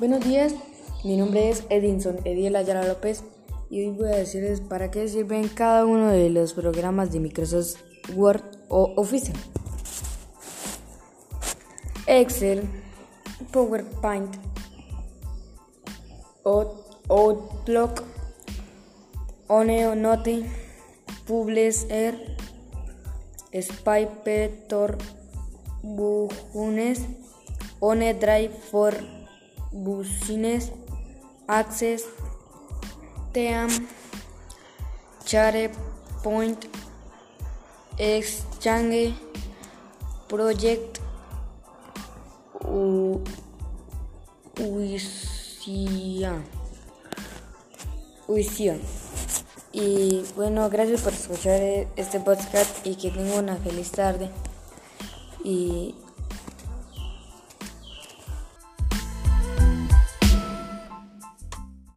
Buenos días, mi nombre es Edinson Ediel Ayala López y hoy voy a decirles para qué sirven cada uno de los programas de Microsoft Word o Office. Excel, PowerPoint, Outlook, OneNote, Publisher, Spypetor, Bujunes, OneDrive for Business, Access, Team, SharePoint, Exchange, Project, Uisia. Y bueno, gracias por escuchar este podcast y que tenga una feliz tarde. Y